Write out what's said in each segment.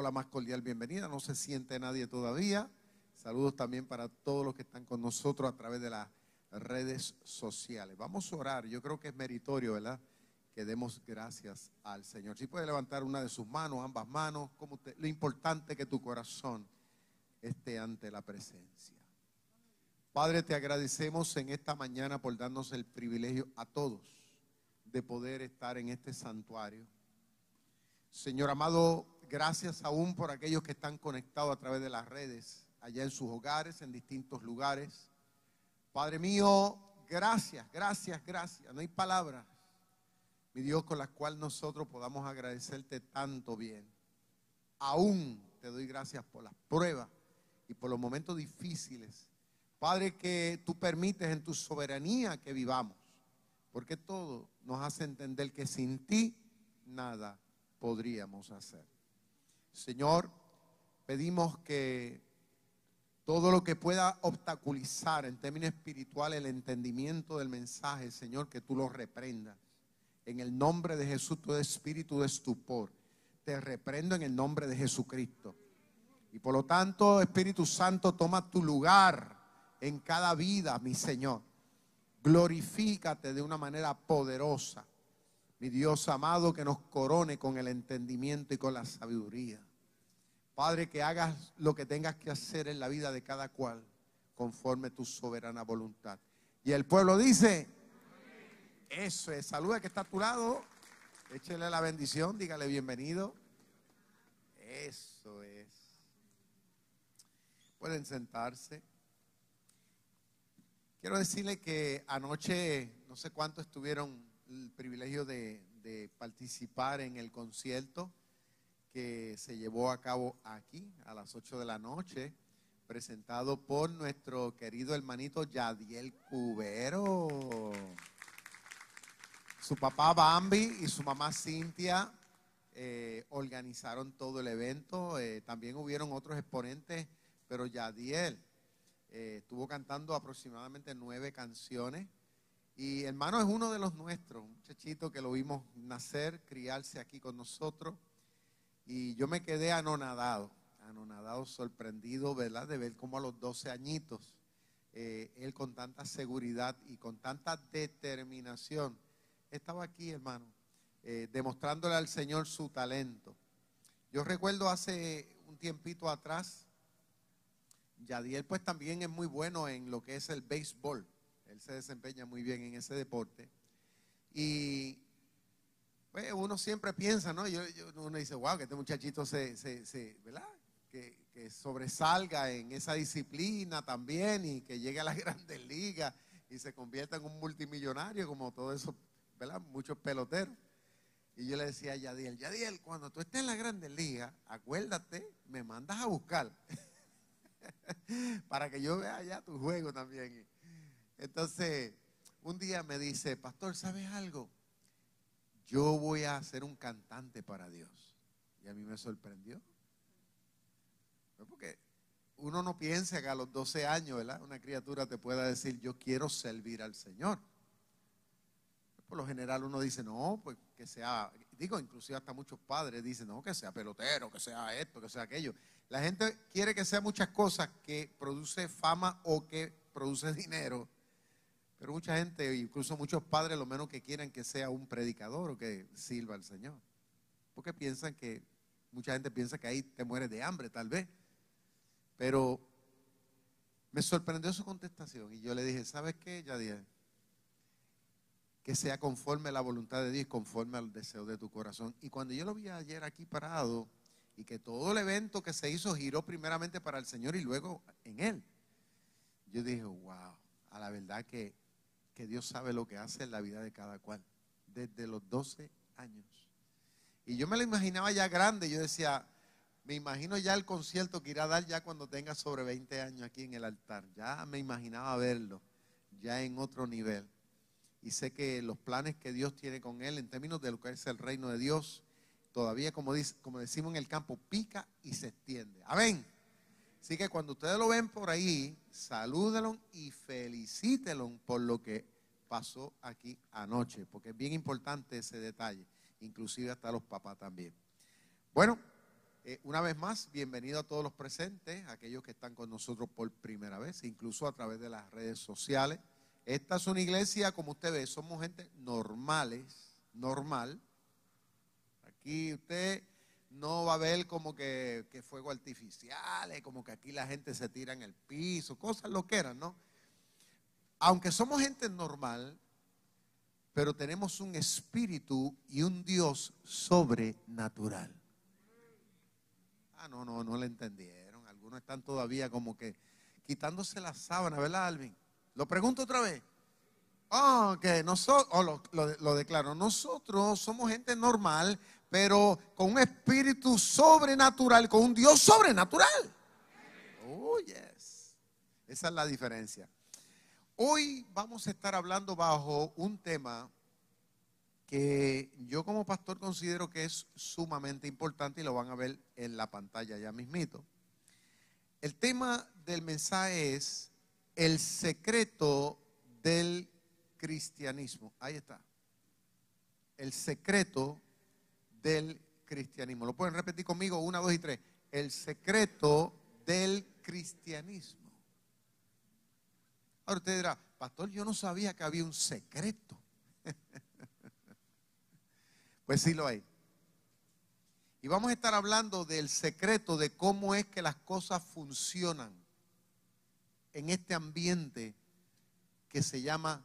la más cordial bienvenida. No se siente nadie todavía. Saludos también para todos los que están con nosotros a través de las redes sociales. Vamos a orar. Yo creo que es meritorio, ¿verdad? Que demos gracias al Señor. Si puede levantar una de sus manos, ambas manos, como lo importante que tu corazón esté ante la presencia. Padre, te agradecemos en esta mañana por darnos el privilegio a todos de poder estar en este santuario. Señor amado, Gracias aún por aquellos que están conectados a través de las redes, allá en sus hogares, en distintos lugares. Padre mío, gracias, gracias, gracias. No hay palabras, mi Dios, con las cuales nosotros podamos agradecerte tanto bien. Aún te doy gracias por las pruebas y por los momentos difíciles. Padre, que tú permites en tu soberanía que vivamos, porque todo nos hace entender que sin ti nada podríamos hacer. Señor, pedimos que todo lo que pueda obstaculizar en términos espirituales el entendimiento del mensaje, Señor, que tú lo reprendas. En el nombre de Jesús, todo espíritu de estupor, te reprendo en el nombre de Jesucristo. Y por lo tanto, Espíritu Santo, toma tu lugar en cada vida, mi Señor. Glorifícate de una manera poderosa mi Dios amado, que nos corone con el entendimiento y con la sabiduría. Padre, que hagas lo que tengas que hacer en la vida de cada cual conforme tu soberana voluntad. Y el pueblo dice, eso es, saluda que está a tu lado, échele la bendición, dígale bienvenido. Eso es. Pueden sentarse. Quiero decirle que anoche, no sé cuánto estuvieron el privilegio de, participar en el concierto que se llevó a cabo aquí a las 8 de la noche, presentado por nuestro querido hermanito Yadiel Cubero. Su papá Bambi y su mamá Cintia eh, organizaron todo el evento. Eh, también hubieron otros exponentes, pero Yadiel eh, estuvo cantando aproximadamente nueve canciones. Y hermano es uno de los nuestros, un muchachito que lo vimos nacer, criarse aquí con nosotros. Y yo me quedé anonadado, anonadado, sorprendido, ¿verdad? De ver cómo a los 12 añitos, eh, él con tanta seguridad y con tanta determinación estaba aquí, hermano, eh, demostrándole al Señor su talento. Yo recuerdo hace un tiempito atrás, Yadiel pues también es muy bueno en lo que es el béisbol. Él se desempeña muy bien en ese deporte. Y pues, uno siempre piensa, ¿no? Yo, uno dice, wow, que este muchachito se, se, ¿verdad? Que, sobresalga en esa disciplina también y que llegue a las grandes ligas y se convierta en un multimillonario como todo eso, ¿verdad? Muchos peloteros. Y yo le decía a Yadiel, Yadiel, cuando tú estés en la grandes ligas, acuérdate, me mandas a buscar para que yo vea ya tu juego también. Entonces, un día me dice, pastor, ¿sabes algo? Yo voy a ser un cantante para Dios. Y a mí me sorprendió. Porque uno no piensa que a los 12 años, ¿verdad? Una criatura te pueda decir, yo quiero servir al Señor. Por lo general uno dice, no, pues que sea, digo, inclusive hasta muchos padres dicen, no, que sea pelotero, que sea esto, que sea aquello. La gente quiere que sea muchas cosas que produce fama o que produce dinero pero mucha gente, incluso muchos padres, lo menos que quieren que sea un predicador o que sirva al Señor. Porque piensan que, mucha gente piensa que ahí te mueres de hambre, tal vez. Pero me sorprendió su contestación y yo le dije, ¿sabes qué, Yadier? Que sea conforme a la voluntad de Dios, conforme al deseo de tu corazón. Y cuando yo lo vi ayer aquí parado y que todo el evento que se hizo giró primeramente para el Señor y luego en Él, yo dije, wow, a la verdad que, que Dios sabe lo que hace en la vida de cada cual, desde los 12 años. Y yo me lo imaginaba ya grande, yo decía, me imagino ya el concierto que irá a dar ya cuando tenga sobre 20 años aquí en el altar. Ya me imaginaba verlo, ya en otro nivel. Y sé que los planes que Dios tiene con él en términos de lo que es el reino de Dios, todavía como, dice, como decimos en el campo, pica y se extiende. Amén. Así que cuando ustedes lo ven por ahí, salúdenlo y felicítenlo por lo que pasó aquí anoche, porque es bien importante ese detalle, inclusive hasta los papás también. Bueno, eh, una vez más, bienvenido a todos los presentes, aquellos que están con nosotros por primera vez, incluso a través de las redes sociales. Esta es una iglesia, como usted ve, somos gente normales, normal. Aquí usted no va a ver como que, que fuego artificiales, como que aquí la gente se tira en el piso, cosas lo que eran, ¿no? Aunque somos gente normal, pero tenemos un espíritu y un Dios sobrenatural. Ah, no, no, no le entendieron. Algunos están todavía como que quitándose la sábana, ¿verdad, Alvin? Lo pregunto otra vez. Ah, que nosotros, oh, lo, lo, declaro, nosotros somos gente normal, pero con un espíritu sobrenatural, con un Dios sobrenatural. Oh, yes. Esa es la diferencia. Hoy vamos a estar hablando bajo un tema que yo como pastor considero que es sumamente importante y lo van a ver en la pantalla ya mismito. El tema del mensaje es el secreto del cristianismo. Ahí está. El secreto del cristianismo. ¿Lo pueden repetir conmigo? Una, dos y tres. El secreto del cristianismo. Ahora usted dirá, pastor, yo no sabía que había un secreto. Pues sí lo hay. Y vamos a estar hablando del secreto de cómo es que las cosas funcionan en este ambiente que se llama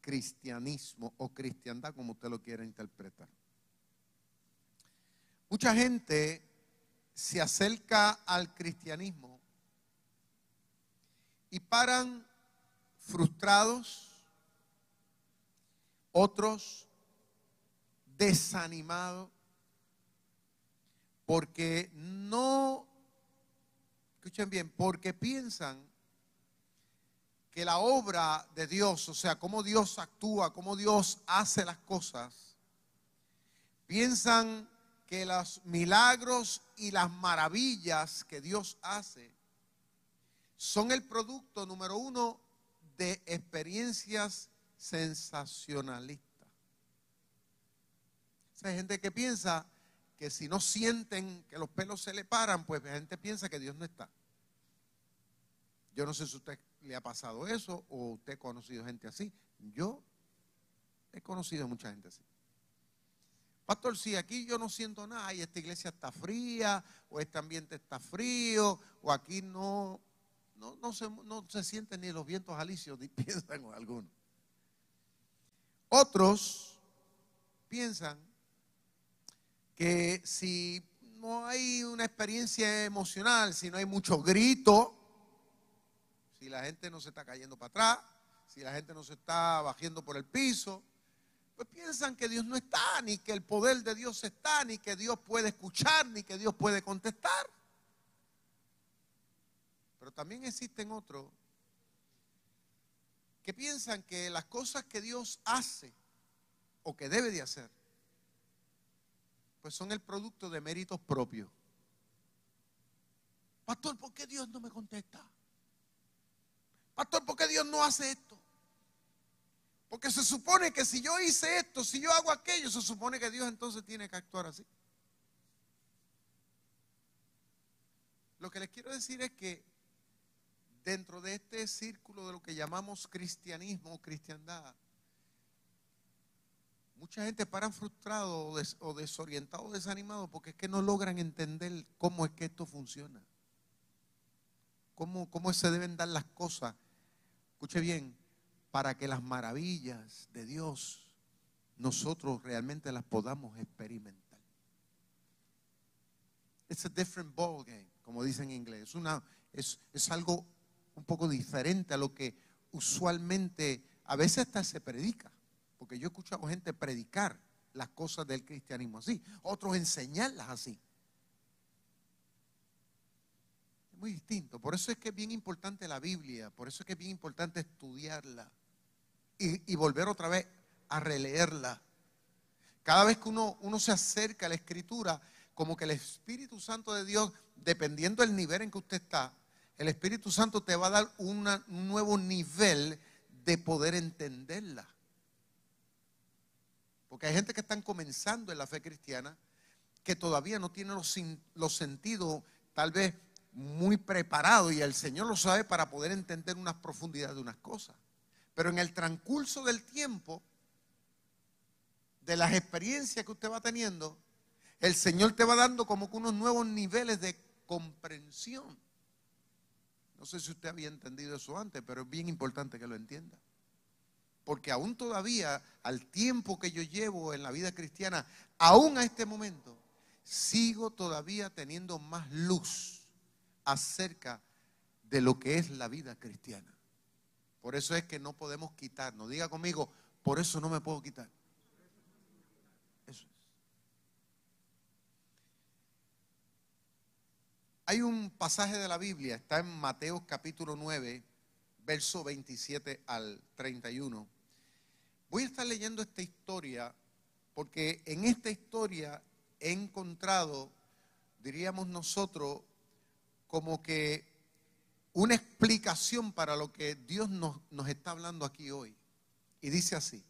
cristianismo o cristiandad, como usted lo quiera interpretar. Mucha gente se acerca al cristianismo y paran frustrados, otros desanimado porque no, escuchen bien, porque piensan que la obra de Dios, o sea, cómo Dios actúa, cómo Dios hace las cosas, piensan que los milagros y las maravillas que Dios hace son el producto número uno de experiencias sensacionalistas. Hay gente que piensa que si no sienten que los pelos se le paran, pues la gente piensa que Dios no está. Yo no sé si a usted le ha pasado eso o usted ha conocido gente así. Yo he conocido mucha gente así. Pastor, si aquí yo no siento nada y esta iglesia está fría, o este ambiente está frío, o aquí no, no, se, no se sienten ni los vientos alicios, piensan algunos. Otros piensan que si no hay una experiencia emocional, si no hay mucho grito, si la gente no se está cayendo para atrás, si la gente no se está bajando por el piso, pues piensan que Dios no está, ni que el poder de Dios está, ni que Dios puede escuchar, ni que Dios puede contestar. Pero también existen otros que piensan que las cosas que Dios hace o que debe de hacer pues son el producto de méritos propios. Pastor, ¿por qué Dios no me contesta? Pastor, ¿por qué Dios no hace esto? Porque se supone que si yo hice esto, si yo hago aquello, se supone que Dios entonces tiene que actuar así. Lo que les quiero decir es que dentro de este círculo de lo que llamamos cristianismo o cristiandad, Mucha gente para frustrado o, desorientado o desanimado porque es que no logran entender cómo es que esto funciona. Cómo, cómo se deben dar las cosas. Escuche bien, para que las maravillas de Dios nosotros realmente las podamos experimentar. Es a different ball game, como dicen en inglés. Es, una, es, es algo un poco diferente a lo que usualmente, a veces hasta se predica, porque yo he escuchado gente predicar las cosas del cristianismo así, otros enseñarlas así. Es muy distinto. Por eso es que es bien importante la Biblia, por eso es que es bien importante estudiarla y, volver otra vez a releerla. Cada vez que uno, uno se acerca a la escritura, como que el Espíritu Santo de Dios, dependiendo del nivel en que usted está, el Espíritu Santo te va a dar un nuevo nivel de poder entenderla. Porque hay gente que están comenzando en la fe cristiana que todavía no tiene los, los sentidos tal vez muy preparados y el Señor lo sabe para poder entender unas profundidades de unas cosas. Pero en el transcurso del tiempo, de las experiencias que usted va teniendo, el Señor te va dando como que unos nuevos niveles de comprensión. No sé si usted había entendido eso antes, pero es bien importante que lo entienda. Porque aún todavía, al tiempo que yo llevo en la vida cristiana, aún a este momento, sigo todavía teniendo más luz acerca de lo que es la vida cristiana. Por eso es que no podemos quitarnos. Diga conmigo, por eso no me puedo quitar. Hay un pasaje de la Biblia, está en Mateo capítulo 9, verso 27 al 31. Voy a estar leyendo esta historia porque en esta historia he encontrado, diríamos nosotros, como que una explicación para lo que Dios nos, está hablando aquí hoy. Y dice así,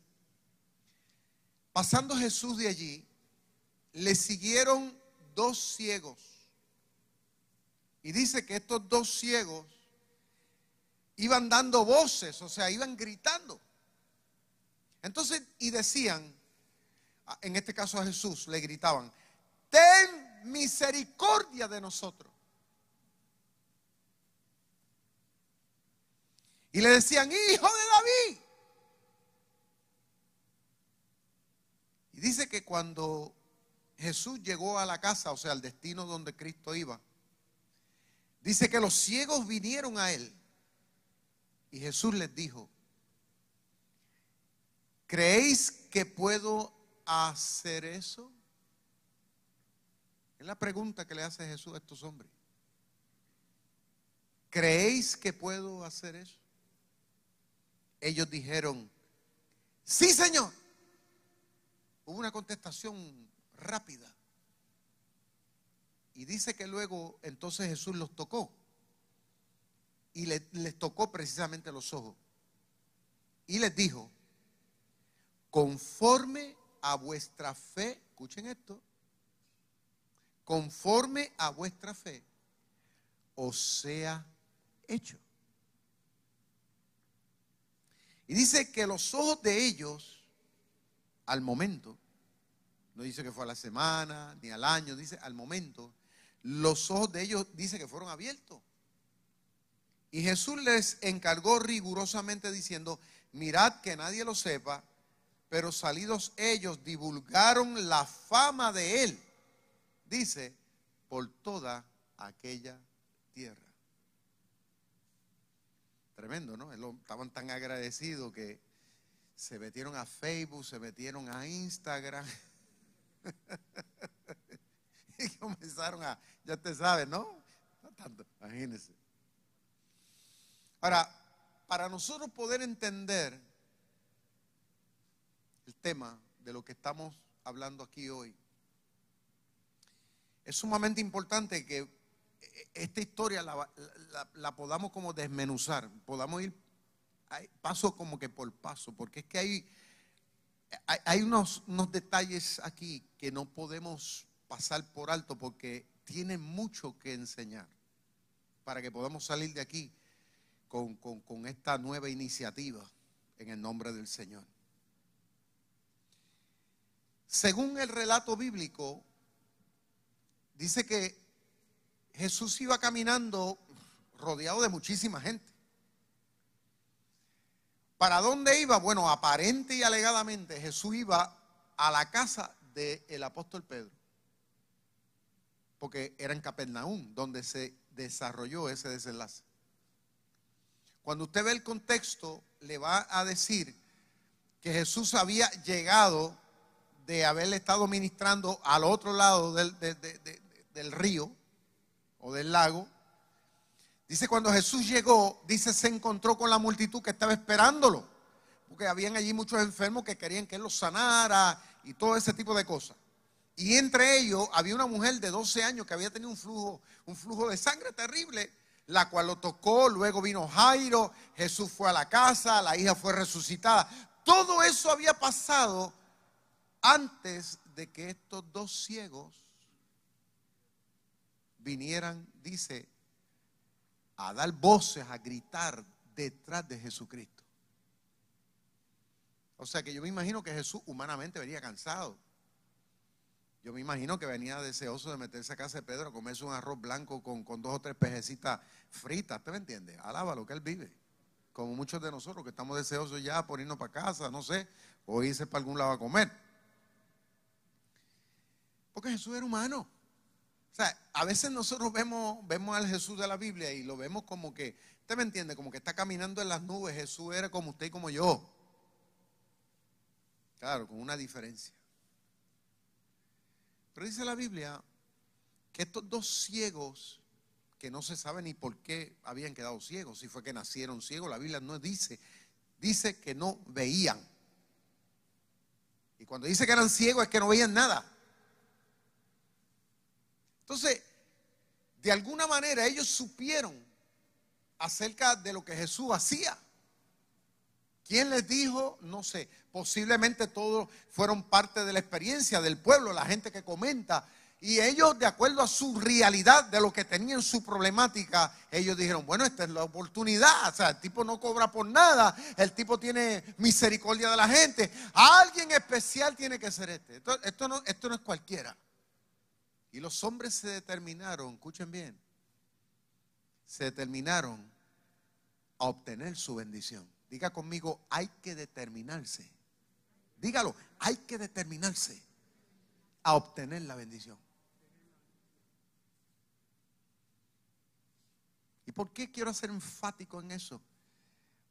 pasando Jesús de allí, le siguieron dos ciegos y dice que estos dos ciegos iban dando voces, o sea, iban gritando. Entonces, y decían, en este caso a Jesús, le gritaban, ten misericordia de nosotros. Y le decían, hijo de David. Y dice que cuando Jesús llegó a la casa, o sea, al destino donde Cristo iba, Dice que los ciegos vinieron a él y Jesús les dijo, ¿creéis que puedo hacer eso? Es la pregunta que le hace Jesús a estos hombres. ¿Creéis que puedo hacer eso? Ellos dijeron, sí Señor. Hubo una contestación rápida. Y dice que luego entonces Jesús los tocó. Y les tocó precisamente los ojos. Y les dijo, conforme a vuestra fe, escuchen esto, conforme a vuestra fe, os sea hecho. Y dice que los ojos de ellos, al momento, no dice que fue a la semana, ni al año, dice al momento, los ojos de ellos dice que fueron abiertos. Y Jesús les encargó rigurosamente diciendo, mirad que nadie lo sepa, pero salidos ellos divulgaron la fama de él, dice, por toda aquella tierra. Tremendo, ¿no? Estaban tan agradecidos que se metieron a Facebook, se metieron a Instagram. y comenzaron a, ya te sabes, ¿no? No tanto, imagínense. Ahora, para nosotros poder entender el tema de lo que estamos hablando aquí hoy, es sumamente importante que esta historia la, podamos como desmenuzar, podamos ir paso como que por paso, porque es que hay, hay, unos, unos detalles aquí que no podemos pasar por alto porque tiene mucho que enseñar para que podamos salir de aquí con, esta nueva iniciativa en el nombre del Señor. Según el relato bíblico, dice que Jesús iba caminando rodeado de muchísima gente. ¿Para dónde iba? Bueno, aparente y alegadamente Jesús iba a la casa del apóstol Pedro porque era en Capernaum donde se desarrolló ese desenlace. cuando usted ve el contexto, le va a decir que Jesús había llegado de haberle estado ministrando al otro lado del, del río o del lago. Dice, cuando Jesús llegó, dice, se encontró con la multitud que estaba esperándolo. Porque habían allí muchos enfermos que querían que él los sanara y todo ese tipo de cosas. Y entre ellos había una mujer de 12 años que había tenido un flujo, un flujo de sangre terrible la cual lo tocó, luego vino Jairo, Jesús fue a la casa, la hija fue resucitada. Todo eso había pasado antes de que estos dos ciegos vinieran, dice, a dar voces, a gritar detrás de Jesucristo. O sea que yo me imagino que Jesús humanamente venía cansado. Yo me imagino que venía deseoso de meterse a casa de Pedro, comerse un arroz blanco con, dos o tres pejecitas fritas, ¿te me entiende? Alaba lo que él vive. Como muchos de nosotros que estamos deseosos ya por irnos para casa, no sé, o irse para algún lado a comer. Porque Jesús era humano. O sea, a veces nosotros vemos, vemos al Jesús de la Biblia y lo vemos como que, ¿usted me entiende? Como que está caminando en las nubes. Jesús era como usted y como yo. Claro, con una diferencia. Pero dice la Biblia que estos dos ciegos, que no se sabe ni por qué habían quedado ciegos, si fue que nacieron ciegos, la Biblia no dice, dice que no veían. Y cuando dice que eran ciegos es que no veían nada. Entonces, de alguna manera ellos supieron acerca de lo que Jesús hacía. ¿Quién les dijo? No sé. Posiblemente todos fueron parte de la experiencia del pueblo, la gente que comenta. Y ellos, de acuerdo a su realidad, de lo que tenían su problemática, ellos dijeron, bueno, esta es la oportunidad. O sea, el tipo no cobra por nada. El tipo tiene misericordia de la gente. Alguien especial tiene que ser este. Esto, no, esto no es cualquiera. Y los hombres se determinaron, escuchen bien, se determinaron a obtener su bendición. Diga conmigo, hay que determinarse. Dígalo, hay que determinarse a obtener la bendición. ¿Y por qué quiero ser enfático en eso?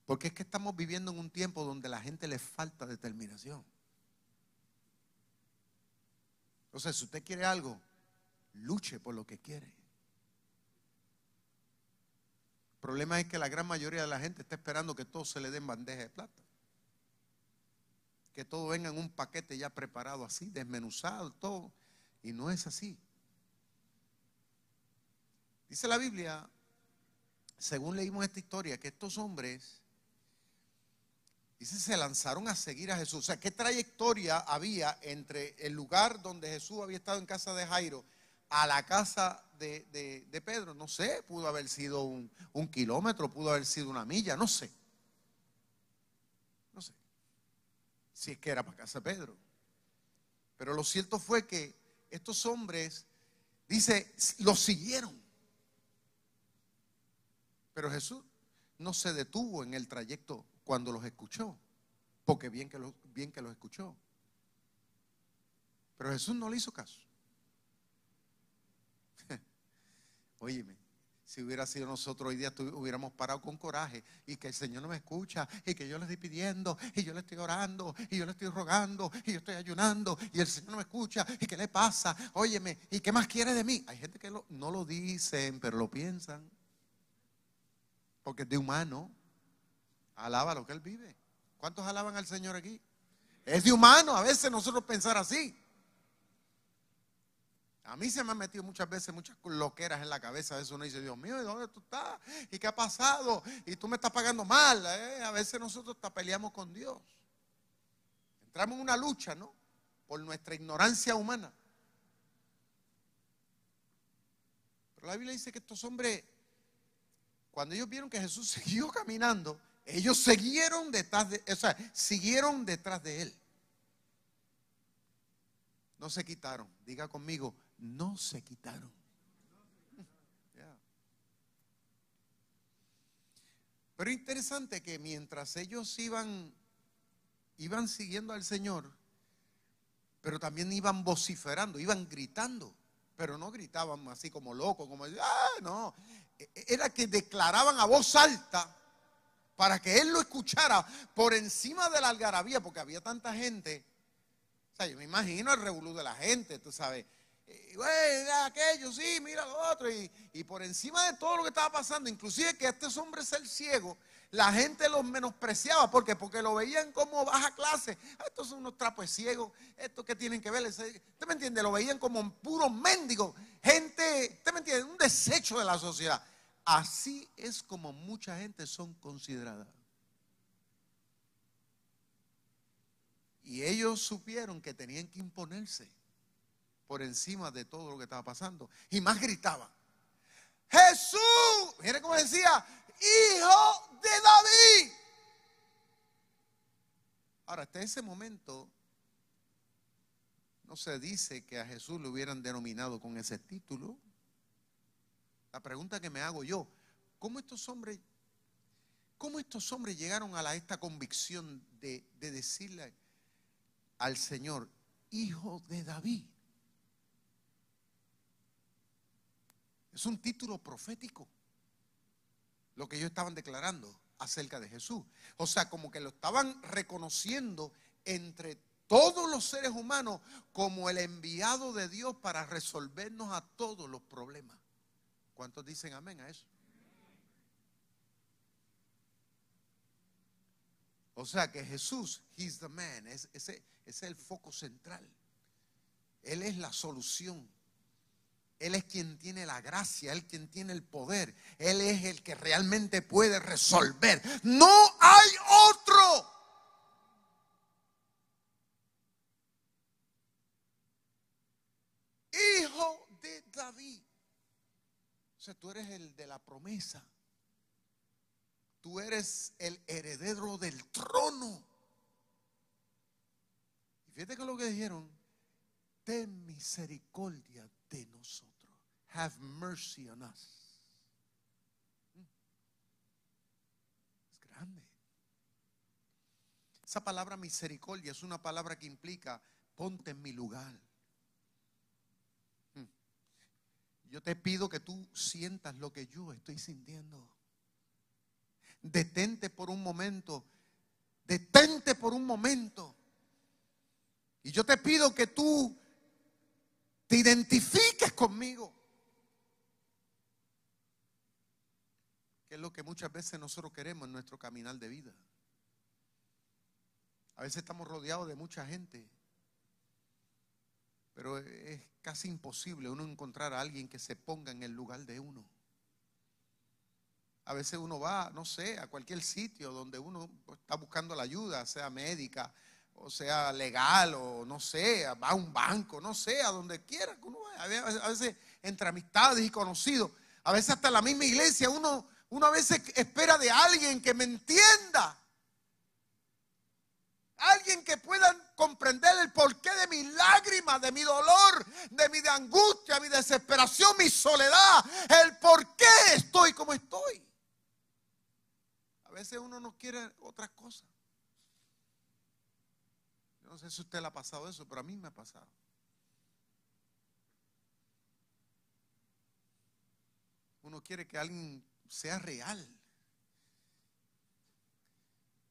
Porque es que estamos viviendo en un tiempo donde a la gente le falta determinación. Entonces, si usted quiere algo, luche por lo que quiere. El problema es que la gran mayoría de la gente está esperando que todo se le den bandeja de plata que todo venga en un paquete ya preparado así, desmenuzado, todo. Y no es así. Dice la Biblia, según leímos esta historia, que estos hombres, dice, se lanzaron a seguir a Jesús. O sea, ¿qué trayectoria había entre el lugar donde Jesús había estado en casa de Jairo a la casa de, Pedro? No sé, pudo haber sido un, un kilómetro, pudo haber sido una milla, no sé. si es que era para casa Pedro. Pero lo cierto fue que estos hombres, dice, los siguieron. Pero Jesús no se detuvo en el trayecto cuando los escuchó, porque bien que, los, bien que los escuchó. Pero Jesús no le hizo caso. Óyeme, si hubiera sido nosotros hoy día, hubiéramos parado con coraje y que el Señor no me escucha y que yo le estoy pidiendo y yo le estoy orando y yo le estoy rogando y yo estoy ayunando y el Señor no me escucha y qué le pasa, óyeme, ¿y qué más quiere de mí? Hay gente que no lo dicen, pero lo piensan porque es de humano, alaba lo que él vive. ¿Cuántos alaban al Señor aquí? Es de humano a veces nosotros pensar así. A mí se me han metido muchas veces muchas loqueras en la cabeza. A veces uno dice, Dios mío, ¿y dónde tú estás? ¿Y qué ha pasado? Y tú me estás pagando mal. ¿eh? A veces nosotros hasta peleamos con Dios. Entramos en una lucha, ¿no? Por nuestra ignorancia humana. Pero la Biblia dice que estos hombres, cuando ellos vieron que Jesús siguió caminando, ellos siguieron detrás de, o sea, siguieron detrás de él. No se quitaron. Diga conmigo, no se quitaron. Pero interesante que mientras ellos iban, iban siguiendo al Señor, pero también iban vociferando, iban gritando, pero no gritaban así como locos, como, ah, no, e, e, era que declaraban a voz alta para que él lo escuchara por encima de la algarabía, porque había tanta gente. O sea, yo me imagino el revolú de la gente, tú sabes. Y, güey, aquello, sí, mira lo otro. Y, y, por encima de todo lo que estaba pasando, inclusive que este hombre ser ciego, la gente los menospreciaba. ¿Por qué? Porque lo veían como baja clase. Ah, estos son unos trapos ciegos. Estos que tienen que ver. ¿Usted me entiende? Lo veían como puros mendigos. Gente, ¿usted me entiende? Un desecho de la sociedad. Así es como mucha gente son consideradas. Y ellos supieron que tenían que imponerse por encima de todo lo que estaba pasando. Y más gritaban. Jesús, mire cómo decía, hijo de David. Ahora, hasta ese momento no se dice que a Jesús le hubieran denominado con ese título. La pregunta que me hago yo, ¿cómo estos hombres, cómo estos hombres llegaron a esta convicción de, de decirle al Señor, hijo de David? Es un título profético lo que ellos estaban declarando acerca de Jesús. O sea, como que lo estaban reconociendo entre todos los seres humanos como el enviado de Dios para resolvernos a todos los problemas. ¿Cuántos dicen amén a eso? O sea que Jesús, He's the man, ese, ese es el foco central. Él es la solución. Él es quien tiene la gracia, Él quien tiene el poder. Él es el que realmente puede resolver. No hay otro. Hijo de David. O sea, tú eres el de la promesa. Tú eres el heredero del trono. Y fíjate que lo que dijeron, ten misericordia de nosotros have mercy on us. Es grande. Esa palabra misericordia es una palabra que implica ponte en mi lugar. Hmm. Yo te pido que tú sientas lo que yo estoy sintiendo. Detente por un momento. Detente por un momento. Y yo te pido que tú te identifiques conmigo. Es lo que muchas veces nosotros queremos en nuestro caminar de vida. A veces estamos rodeados de mucha gente, pero es casi imposible uno encontrar a alguien que se ponga en el lugar de uno. A veces uno va, no sé, a cualquier sitio donde uno está buscando la ayuda, sea médica, o sea legal, o no sé, va a un banco, no sé, a donde quiera que. A veces entre amistades y conocidos, a veces hasta la misma iglesia uno uno a veces espera de alguien que me entienda. Alguien que pueda comprender el porqué de mis lágrimas, de mi dolor, de mi angustia, mi desesperación, mi soledad. El por qué estoy como estoy. A veces uno no quiere otras cosas. Yo no sé si usted le ha pasado eso, pero a mí me ha pasado. Uno quiere que alguien sea real.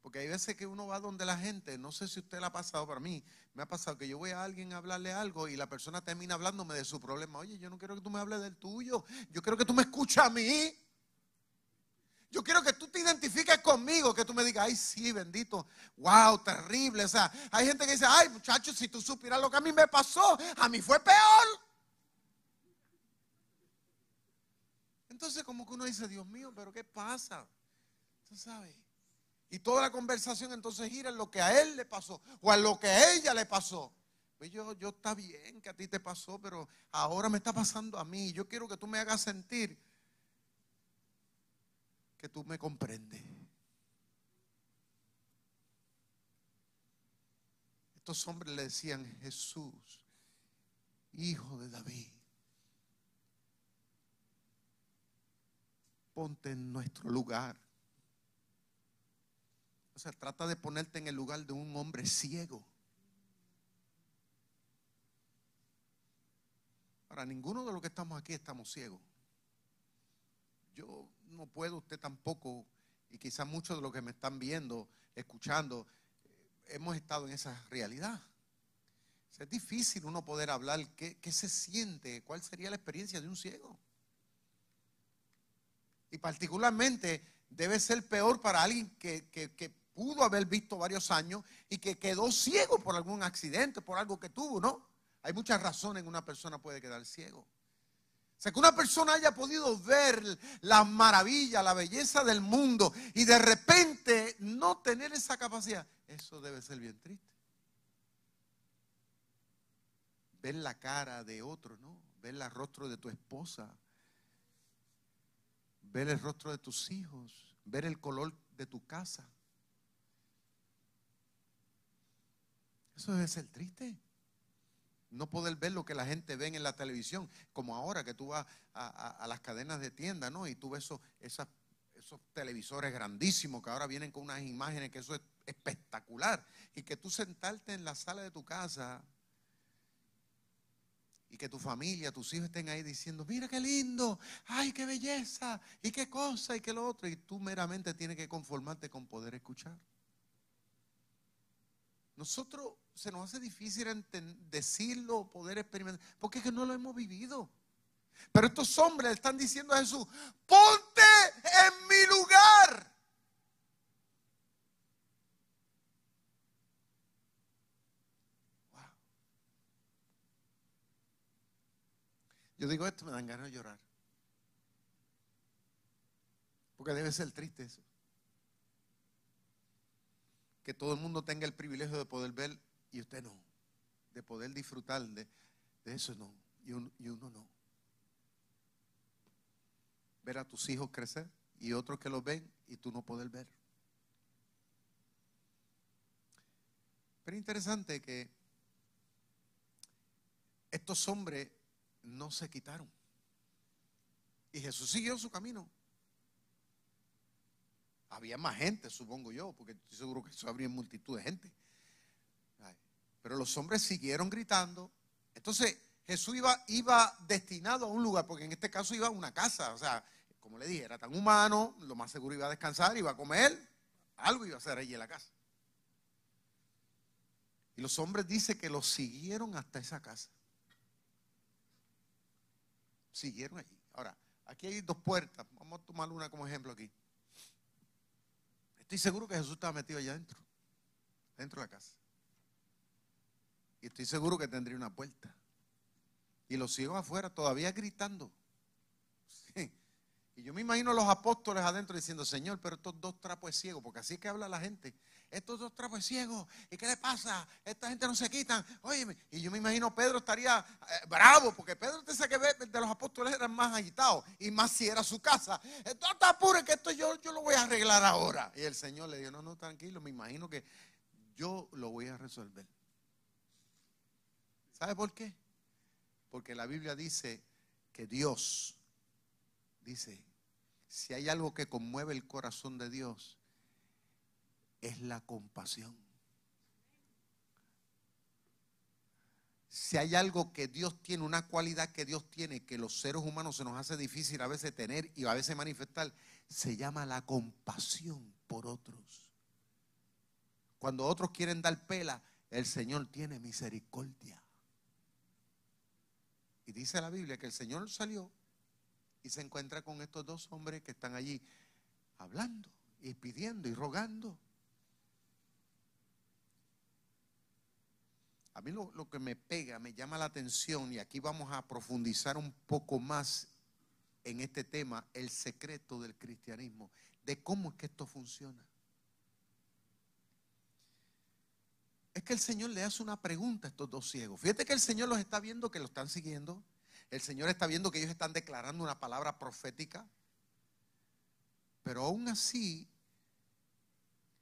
Porque hay veces que uno va donde la gente, no sé si usted la ha pasado para mí, me ha pasado que yo voy a alguien a hablarle algo y la persona termina hablándome de su problema. Oye, yo no quiero que tú me hables del tuyo, yo quiero que tú me escuches a mí. Yo quiero que tú te identifiques conmigo, que tú me digas, ay, sí, bendito, wow, terrible. O sea, hay gente que dice, ay, muchachos, si tú supieras lo que a mí me pasó, a mí fue peor. Entonces como que uno dice, Dios mío, pero ¿qué pasa? ¿Tú sabes? Y toda la conversación entonces gira en lo que a él le pasó o en lo que a ella le pasó. Pues yo, yo está bien que a ti te pasó, pero ahora me está pasando a mí. Yo quiero que tú me hagas sentir que tú me comprendes. Estos hombres le decían, Jesús, hijo de David. Ponte en nuestro lugar. O sea, trata de ponerte en el lugar de un hombre ciego. Ahora, ninguno de los que estamos aquí estamos ciegos. Yo no puedo, usted tampoco, y quizás muchos de los que me están viendo, escuchando, hemos estado en esa realidad. Es difícil uno poder hablar qué se siente, cuál sería la experiencia de un ciego. Y particularmente debe ser peor para alguien que, pudo haber visto varios años y que quedó ciego por algún accidente, por algo que tuvo, ¿no? Hay muchas razones en una persona puede quedar ciego. O sea, que una persona haya podido ver la maravilla, la belleza del mundo y de repente no tener esa capacidad, eso debe ser bien triste. Ver la cara de otro, ¿no? Ver el rostro de tu esposa, ver el rostro de tus hijos, ver el color de tu casa. Eso debe ser triste. No poder ver lo que la gente ve en la televisión, como ahora que tú vas a, las cadenas de tienda, ¿no? Y tú ves esos, televisores grandísimos que ahora vienen con unas imágenes que eso es espectacular. Y que tú sentarte en la sala de tu casa y que tu familia, tus hijos estén ahí diciendo, mira qué lindo, ay, qué belleza, y qué cosa, y qué lo otro, y tú meramente tienes que conformarte con poder escuchar. Nosotros se nos hace difícil decirlo, poder experimentar, porque es que no lo hemos vivido. Pero estos hombres están diciendo a Jesús, ponte en mi lugar. Yo digo esto, me dan ganas de llorar. Porque debe ser triste eso. Que todo el mundo tenga el privilegio de poder ver y usted no. De poder disfrutar de, eso no. Y uno, y uno no. Ver a tus hijos crecer y otros que los ven y tú no poder ver. Pero interesante que estos hombres no se quitaron. Y Jesús siguió su camino. Había más gente, supongo yo, porque estoy seguro que eso habría multitud de gente. Pero los hombres siguieron gritando. Entonces Jesús iba, iba destinado a un lugar, porque en este caso iba a una casa. O sea, como le dije, era tan humano, lo más seguro iba a descansar, iba a comer, algo iba a hacer allí en la casa. Y los hombres dicen que lo siguieron hasta esa casa siguieron allí. Ahora, aquí hay dos puertas. Vamos a tomar una como ejemplo aquí. Estoy seguro que Jesús estaba metido allá adentro, dentro de la casa. Y estoy seguro que tendría una puerta. Y los ciegos afuera todavía gritando. Y yo me imagino a los apóstoles adentro diciendo, Señor, pero estos dos trapos es ciego, porque así es que habla la gente estos dos trapos es ciego. ¿Y qué le pasa? Esta gente no se quitan. Oye, y yo me imagino Pedro estaría eh, bravo, porque Pedro usted que de los apóstoles eran más agitados, y más si era su casa. Entonces está apure que esto yo, yo lo voy a arreglar ahora. Y el Señor le dijo, no, no, tranquilo, me imagino que yo lo voy a resolver. ¿Sabe por qué? Porque la Biblia dice que Dios, dice, si hay algo que conmueve el corazón de Dios, es la compasión. Si hay algo que Dios tiene, una cualidad que Dios tiene, que los seres humanos se nos hace difícil a veces tener y a veces manifestar, se llama la compasión por otros. Cuando otros quieren dar pela, el Señor tiene misericordia. Y dice la Biblia que el Señor salió y se encuentra con estos dos hombres que están allí hablando y pidiendo y rogando. A mí lo, que me pega, me llama la atención, y aquí vamos a profundizar un poco más en este tema, el secreto del cristianismo, de cómo es que esto funciona. Es que el Señor le hace una pregunta a estos dos ciegos. Fíjate que el Señor los está viendo, que lo están siguiendo. El Señor está viendo que ellos están declarando una palabra profética. Pero aún así,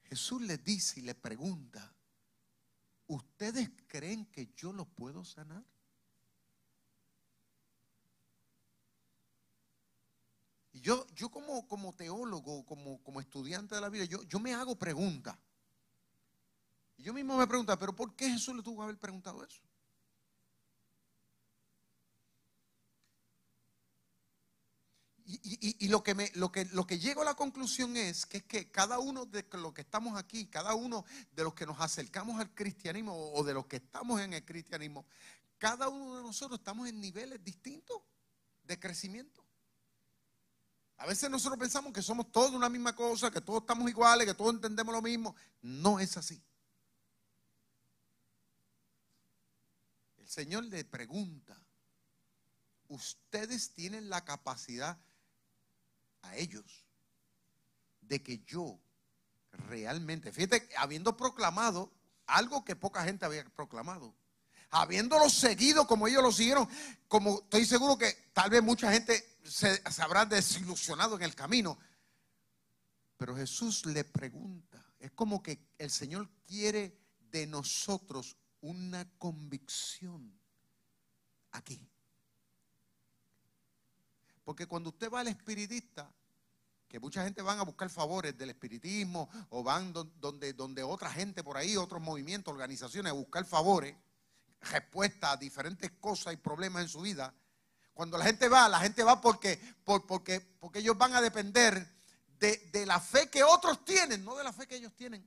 Jesús les dice y les pregunta, ¿ustedes creen que yo lo puedo sanar? Y yo, yo como, como teólogo, como, como estudiante de la vida, yo, yo me hago preguntas. Y yo mismo me pregunto, pero ¿por qué Jesús le tuvo que haber preguntado eso? Y, lo, que me, lo, que, lo que llego a la conclusión es que es que cada uno de los que estamos aquí, cada uno de los que nos acercamos al cristianismo o de los que estamos en el cristianismo, cada uno de nosotros estamos en niveles distintos de crecimiento. A veces nosotros pensamos que somos todos una misma cosa, que todos estamos iguales, que todos entendemos lo mismo. No es así. El Señor le pregunta, ustedes tienen la capacidad a ellos de que yo realmente, fíjate, habiendo proclamado algo que poca gente había proclamado, habiéndolo seguido como ellos lo siguieron, como estoy seguro que tal vez mucha gente se, habrá desilusionado en el camino, pero Jesús le pregunta, es como que el Señor quiere de nosotros una convicción aquí. Porque cuando usted va al espiritista, que mucha gente van a buscar favores del espiritismo o van donde, donde otra gente por ahí, otros movimientos, organizaciones, a buscar favores, respuesta a diferentes cosas y problemas en su vida. Cuando la gente va, la gente va porque, porque, porque ellos van a depender de, de la fe que otros tienen, no de la fe que ellos tienen.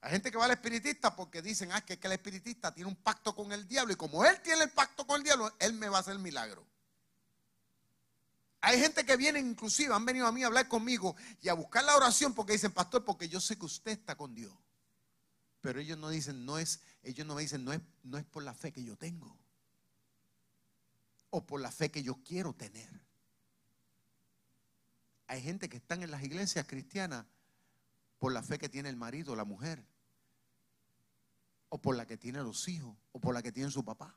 Hay gente que va al espiritista porque dicen, ah, que, que el espiritista tiene un pacto con el diablo y como él tiene el pacto con el diablo, él me va a hacer el milagro. Hay gente que viene, inclusive, han venido a mí a hablar conmigo y a buscar la oración porque dicen, pastor, porque yo sé que usted está con Dios. Pero ellos no dicen, no es, ellos no me dicen, no es, no es por la fe que yo tengo. O por la fe que yo quiero tener. Hay gente que están en las iglesias cristianas por la fe que tiene el marido la mujer, o por la que tiene los hijos, o por la que tiene su papá,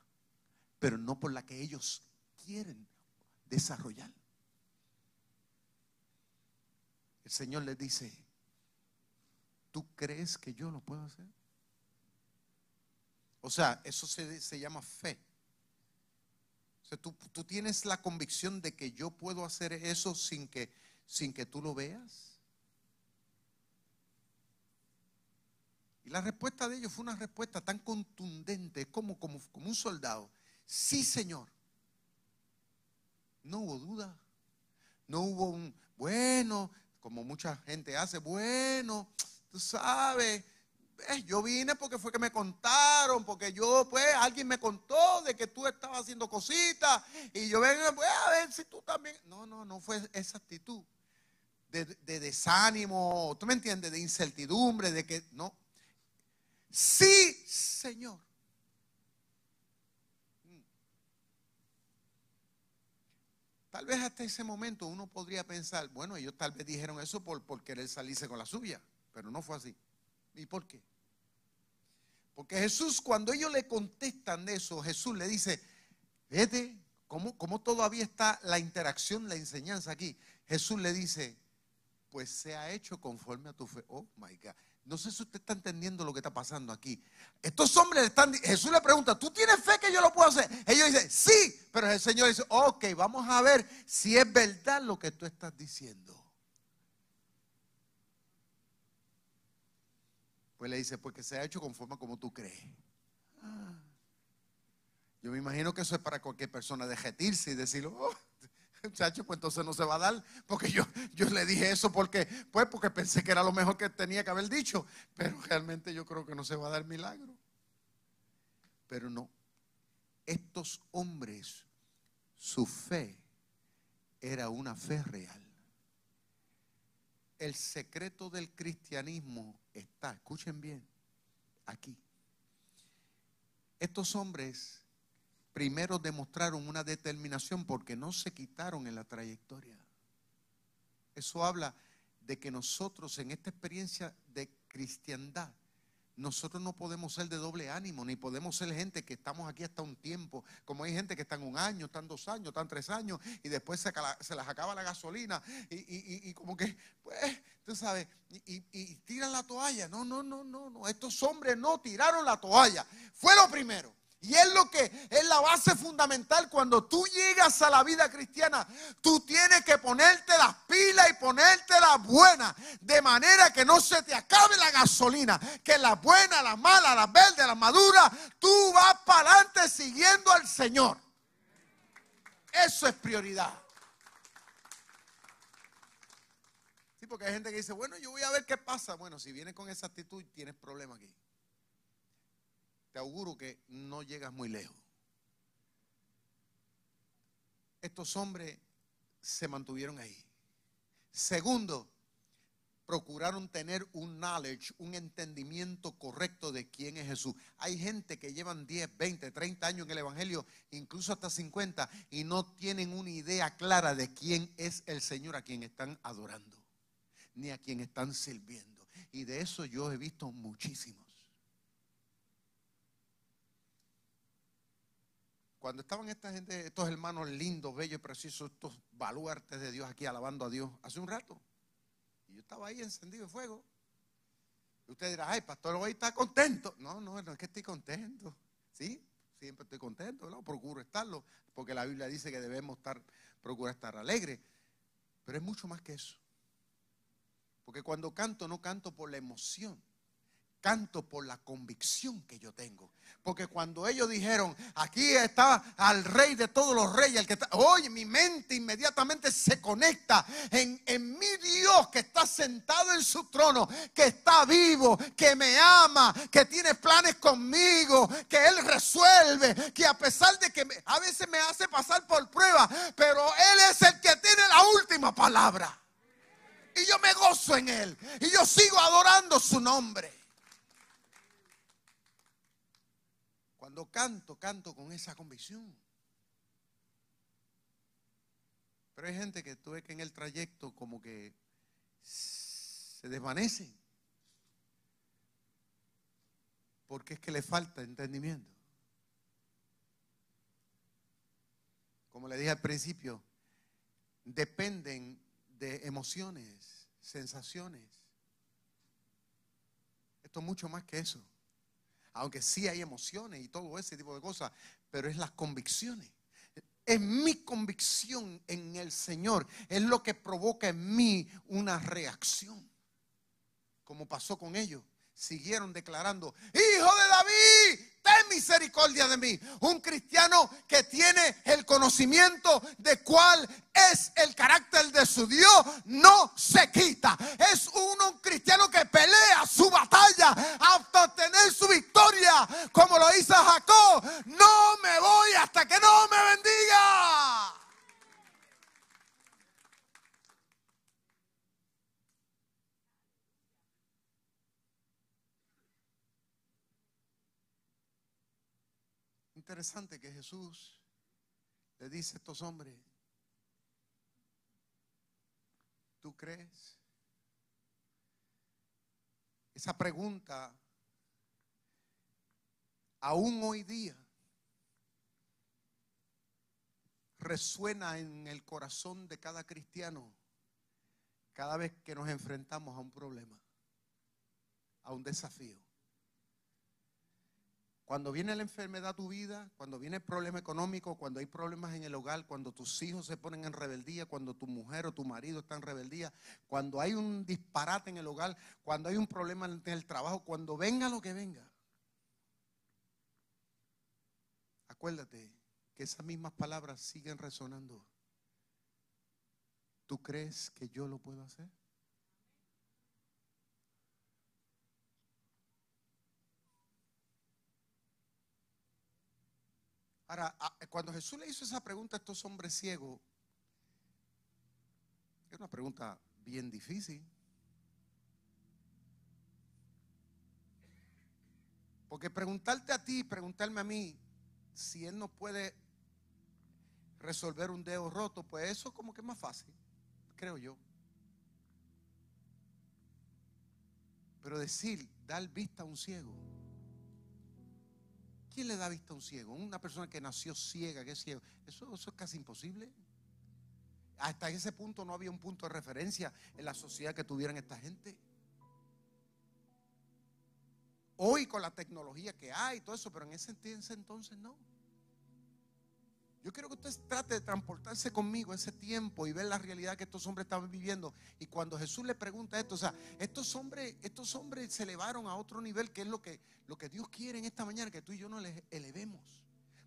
pero no por la que ellos quieren desarrollar. El Señor les dice, ¿tú crees que yo lo puedo hacer? O sea, eso se, llama fe. O sea, tú, tú, tienes la convicción de que yo puedo hacer eso sin que, sin que tú lo veas. Y la respuesta de ellos fue una respuesta tan contundente como, como, como un soldado. Sí, Señor. No hubo duda. No hubo un, bueno, como mucha gente hace, bueno, tú sabes, yo vine porque fue que me contaron, porque yo, pues, alguien me contó de que tú estabas haciendo cositas y yo vengo, voy a ver si tú también. No, no, no fue esa actitud de, de desánimo, tú me entiendes, de incertidumbre, de que no, sí, Señor. Tal vez hasta ese momento uno podría pensar, bueno, ellos tal vez dijeron eso por, por querer salirse con la suya, pero no fue así. ¿Y por qué? Porque Jesús, cuando ellos le contestan de eso, Jesús le dice, vete, ¿cómo, ¿cómo todavía está la interacción, la enseñanza aquí? Jesús le dice, pues se ha hecho conforme a tu fe. Oh, my God. No sé si usted está entendiendo lo que está pasando aquí. Estos hombres están, Jesús le pregunta, ¿tú tienes fe que yo lo puedo hacer? Ellos dicen, sí, pero el Señor dice, ok, vamos a ver si es verdad lo que tú estás diciendo. Pues le dice, porque se ha hecho conforme como tú crees. Yo me imagino que eso es para cualquier persona dejetirse y decirlo, oh, Muchacho, pues entonces no se va a dar, porque yo, yo le dije eso porque, pues porque pensé que era lo mejor que tenía que haber dicho, pero realmente yo creo que no se va a dar milagro. Pero no, estos hombres, su fe era una fe real. El secreto del cristianismo está, escuchen bien, aquí. Estos hombres primero demostraron una determinación porque no se quitaron en la trayectoria. Eso habla de que nosotros en esta experiencia de cristiandad, nosotros no podemos ser de doble ánimo, ni podemos ser gente que estamos aquí hasta un tiempo, como hay gente que están un año, están dos años, están tres años, y después se, las acaba la gasolina, y, como que, pues, tú sabes, y, y tiran la toalla. No, no, no, no, no, estos hombres no tiraron la toalla, fue lo primero. Y es lo que es la base fundamental cuando tú llegas a la vida cristiana. Tú tienes que ponerte las pilas y ponerte las buenas. De manera que no se te acabe la gasolina. Que las buenas, las malas, las verdes, las maduras, tú vas para adelante siguiendo al Señor. Eso es prioridad. Sí, porque hay gente que dice, bueno, yo voy a ver qué pasa. Bueno, si vienes con esa actitud, tienes problema aquí. Te auguro que no llegas muy lejos. Estos hombres se mantuvieron ahí. Segundo, procuraron tener un knowledge, un entendimiento correcto de quién es Jesús. Hay gente que llevan 10, 20, 30 años en el Evangelio, incluso hasta 50, y no tienen una idea clara de quién es el Señor a quien están adorando, ni a quien están sirviendo. Y de eso yo he visto muchísimos. Cuando estaban esta gente, estos hermanos lindos, bellos y precisos, estos baluartes de Dios aquí alabando a Dios, hace un rato, y yo estaba ahí encendido de fuego. Y usted dirá, ay, pastor, hoy está contento. No, no, no es que estoy contento. Sí, siempre estoy contento, ¿no? Procuro estarlo, porque la Biblia dice que debemos estar, procurar estar alegres. Pero es mucho más que eso. Porque cuando canto, no canto por la emoción canto por la convicción que yo tengo. Porque cuando ellos dijeron, aquí está al rey de todos los reyes, el que está, oye, mi mente inmediatamente se conecta en, en mi Dios que está sentado en su trono, que está vivo, que me ama, que tiene planes conmigo, que Él resuelve, que a pesar de que a veces me hace pasar por prueba, pero Él es el que tiene la última palabra. Y yo me gozo en Él. Y yo sigo adorando su nombre. Cuando canto, canto con esa convicción. Pero hay gente que tú ves que en el trayecto como que se desvanece. Porque es que le falta entendimiento. Como le dije al principio, dependen de emociones, sensaciones. Esto es mucho más que eso aunque sí hay emociones y todo ese tipo de cosas, pero es las convicciones. Es mi convicción en el Señor, es lo que provoca en mí una reacción, como pasó con ellos. Siguieron declarando, hijo de David, misericordia de mí. Un cristiano que tiene el conocimiento de cuál es el carácter de su Dios, no se quita. Es un cristiano que pelea su batalla hasta obtener su victoria, como lo hizo Jacob. No me voy hasta que no me bendiga. Interesante que Jesús le dice a estos hombres, ¿tú crees? Esa pregunta, aún hoy día, resuena en el corazón de cada cristiano cada vez que nos enfrentamos a un problema, a un desafío. Cuando viene la enfermedad a tu vida, cuando viene el problema económico, cuando hay problemas en el hogar, cuando tus hijos se ponen en rebeldía, cuando tu mujer o tu marido está en rebeldía, cuando hay un disparate en el hogar, cuando hay un problema en el trabajo, cuando venga lo que venga. Acuérdate que esas mismas palabras siguen resonando. ¿Tú crees que yo lo puedo hacer? Ahora, cuando Jesús le hizo esa pregunta a estos hombres ciegos, es una pregunta bien difícil. Porque preguntarte a ti, preguntarme a mí, si Él no puede resolver un dedo roto, pues eso como que es más fácil, creo yo. Pero decir, dar vista a un ciego. ¿Quién le da vista a un ciego? Una persona que nació ciega, que es ciego. Eso, es casi imposible. Hasta ese punto no había un punto de referencia en la sociedad que tuvieran esta gente. Hoy con la tecnología que hay y todo eso, pero en ese entonces no. Yo quiero que usted trate de transportarse conmigo ese tiempo y ver la realidad que estos hombres estaban viviendo. Y cuando Jesús le pregunta esto, o sea, estos hombres, estos hombres se elevaron a otro nivel, que es lo que, lo que Dios quiere en esta mañana, que tú y yo nos elevemos.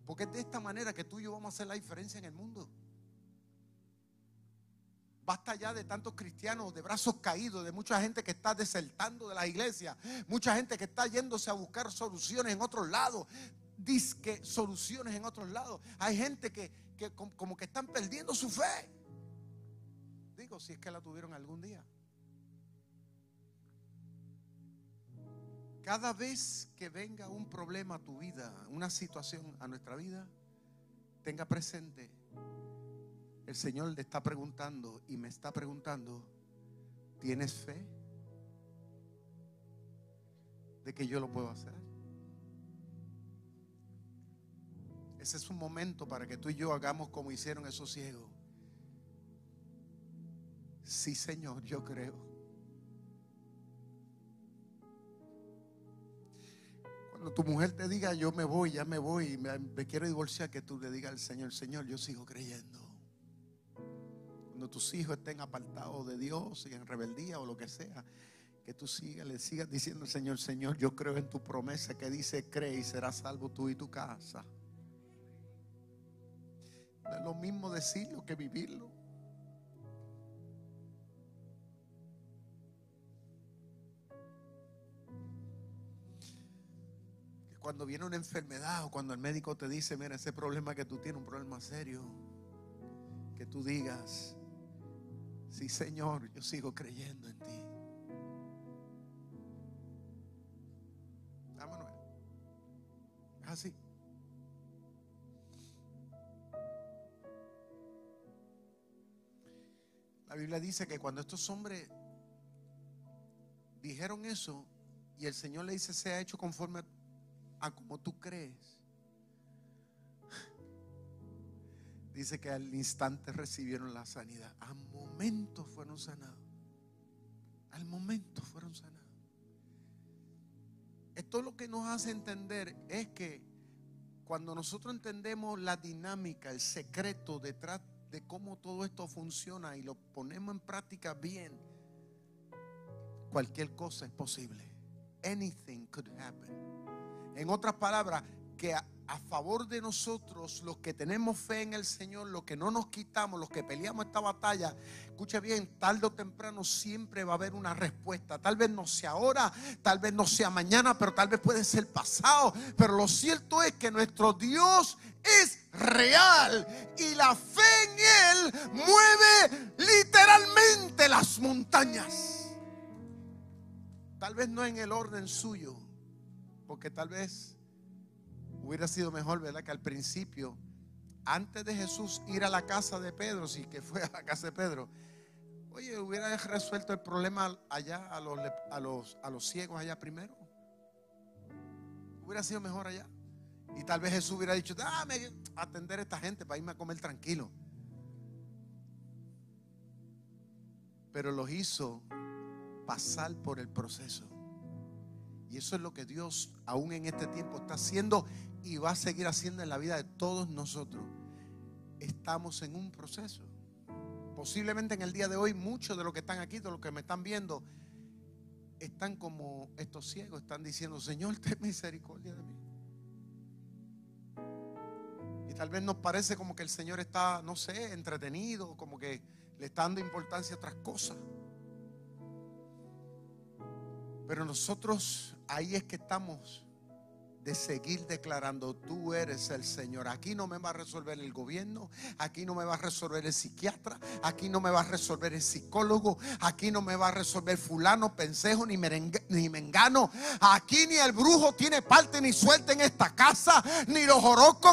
Porque es de esta manera que tú y yo vamos a hacer la diferencia en el mundo. Basta ya de tantos cristianos de brazos caídos, de mucha gente que está desertando de la iglesia, mucha gente que está yéndose a buscar soluciones en otros lados, disque soluciones en otros lados. Hay gente que, que como que están perdiendo su fe. Digo, si es que la tuvieron algún día. Cada vez que venga un problema a tu vida, una situación a nuestra vida, tenga presente, el Señor le está preguntando y me está preguntando, ¿tienes fe de que yo lo puedo hacer? Ese es un momento para que tú y yo hagamos como hicieron esos ciegos. Sí, Señor, yo creo. Cuando tu mujer te diga, yo me voy, ya me voy, me, me quiero divorciar, que tú le digas al Señor, Señor, yo sigo creyendo. Cuando tus hijos estén apartados de Dios y en rebeldía o lo que sea, que tú sigas, le sigas diciendo al Señor, Señor, yo creo en tu promesa que dice, cree y serás salvo tú y tu casa. No es lo mismo decirlo que vivirlo. cuando viene una enfermedad o cuando el médico te dice, mira, ese problema que tú tienes, un problema serio, que tú digas, sí Señor, yo sigo creyendo en ti. Vámonos. Es así. La Biblia dice que cuando estos hombres dijeron eso y el Señor le dice, se ha hecho conforme a como tú crees. Dice que al instante recibieron la sanidad. Al momento fueron sanados. Al momento fueron sanados. Esto lo que nos hace entender es que cuando nosotros entendemos la dinámica, el secreto detrás de cómo todo esto funciona y lo ponemos en práctica bien, cualquier cosa es posible. Anything could happen. En otras palabras, que a, favor de nosotros, los que tenemos fe en el Señor, los que no nos quitamos, los que peleamos esta batalla, escuche bien, tarde o temprano siempre va a haber una respuesta. Tal vez no sea ahora, tal vez no sea mañana, pero tal vez puede ser pasado. Pero lo cierto es que nuestro Dios es real y la fe en Él mueve literalmente las montañas. Tal vez no en el orden suyo porque tal vez hubiera sido mejor, ¿verdad? Que al principio, antes de Jesús ir a la casa de Pedro, si que fue a la casa de Pedro, oye, hubiera resuelto el problema allá a los, a los, a los ciegos allá primero. Hubiera sido mejor allá. Y tal vez Jesús hubiera dicho, dame atender a esta gente para irme a comer tranquilo. Pero los hizo pasar por el proceso. Y eso es lo que Dios aún en este tiempo está haciendo y va a seguir haciendo en la vida de todos nosotros. Estamos en un proceso. Posiblemente en el día de hoy muchos de los que están aquí, de los que me están viendo, están como estos ciegos, están diciendo, Señor, ten misericordia de mí. Y tal vez nos parece como que el Señor está, no sé, entretenido, como que le está dando importancia a otras cosas. Pero nosotros ahí es que estamos de seguir declarando, tú eres el Señor. Aquí no me va a resolver el gobierno, aquí no me va a resolver el psiquiatra, aquí no me va a resolver el psicólogo, aquí no me va a resolver fulano, pensejo, ni, ni mengano. Aquí ni el brujo tiene parte ni suerte en esta casa, ni los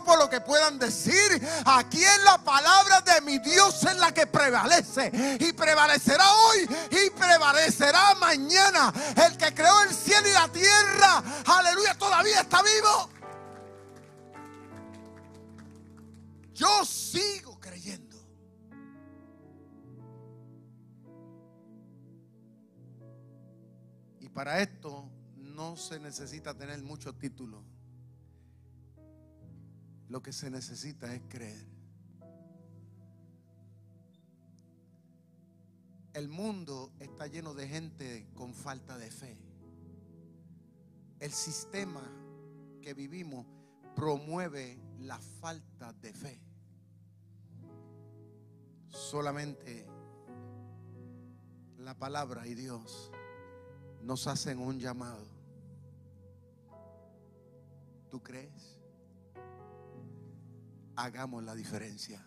por lo que puedan decir. Aquí es la palabra de mi Dios en la que prevalece y prevalecerá hoy y prevalecerá mañana. El que creó el cielo y la tierra, aleluya, todavía está vivo. Yo sigo creyendo. Y para esto no se necesita tener muchos títulos. Lo que se necesita es creer. El mundo está lleno de gente con falta de fe. El sistema que vivimos promueve la falta de fe. Solamente la palabra y Dios nos hacen un llamado. ¿Tú crees? Hagamos la diferencia.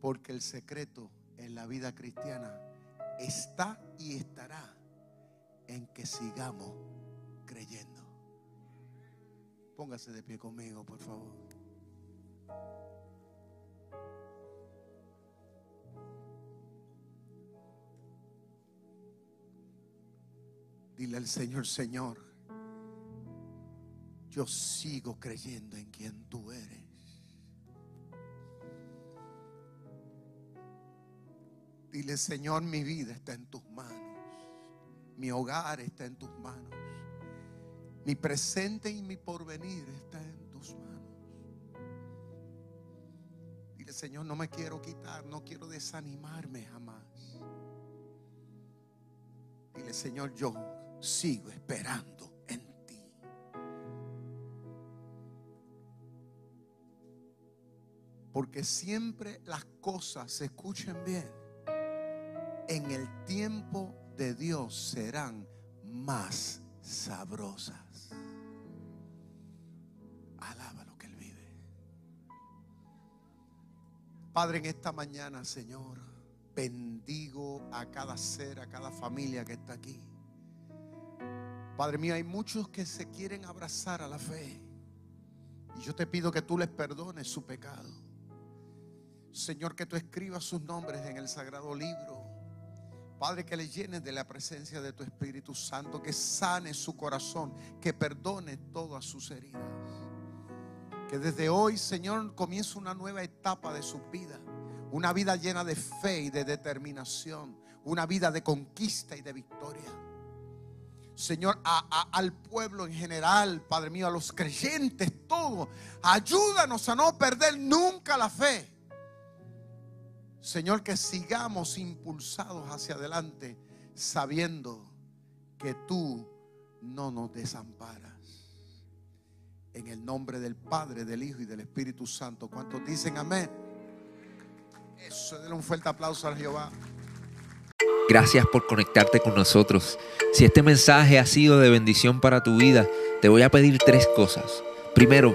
Porque el secreto en la vida cristiana está y estará en que sigamos creyendo. Póngase de pie conmigo, por favor. Dile al Señor, Señor, yo sigo creyendo en quien tú eres. Dile, Señor, mi vida está en tus manos. Mi hogar está en tus manos. Mi presente y mi porvenir está en tus manos. Dile, Señor, no me quiero quitar, no quiero desanimarme jamás. Dile, Señor, yo sigo esperando en ti. Porque siempre las cosas se escuchen bien. En el tiempo de Dios serán más sabrosas. Alaba lo que Él vive. Padre, en esta mañana, Señor, bendigo a cada ser, a cada familia que está aquí. Padre mío, hay muchos que se quieren abrazar a la fe. Y yo te pido que tú les perdones su pecado. Señor, que tú escribas sus nombres en el sagrado libro. Padre, que le llenes de la presencia de tu Espíritu Santo, que sane su corazón, que perdone todas sus heridas. Que desde hoy, Señor, comience una nueva etapa de su vida. Una vida llena de fe y de determinación. Una vida de conquista y de victoria. Señor, al pueblo en general, Padre mío, a los creyentes, todo. Ayúdanos a no perder nunca la fe. Señor, que sigamos impulsados hacia adelante, sabiendo que tú no nos desamparas. En el nombre del Padre, del Hijo y del Espíritu Santo. ¿Cuántos dicen amén? Eso, denle un fuerte aplauso a Jehová. Gracias por conectarte con nosotros. Si este mensaje ha sido de bendición para tu vida, te voy a pedir tres cosas. Primero,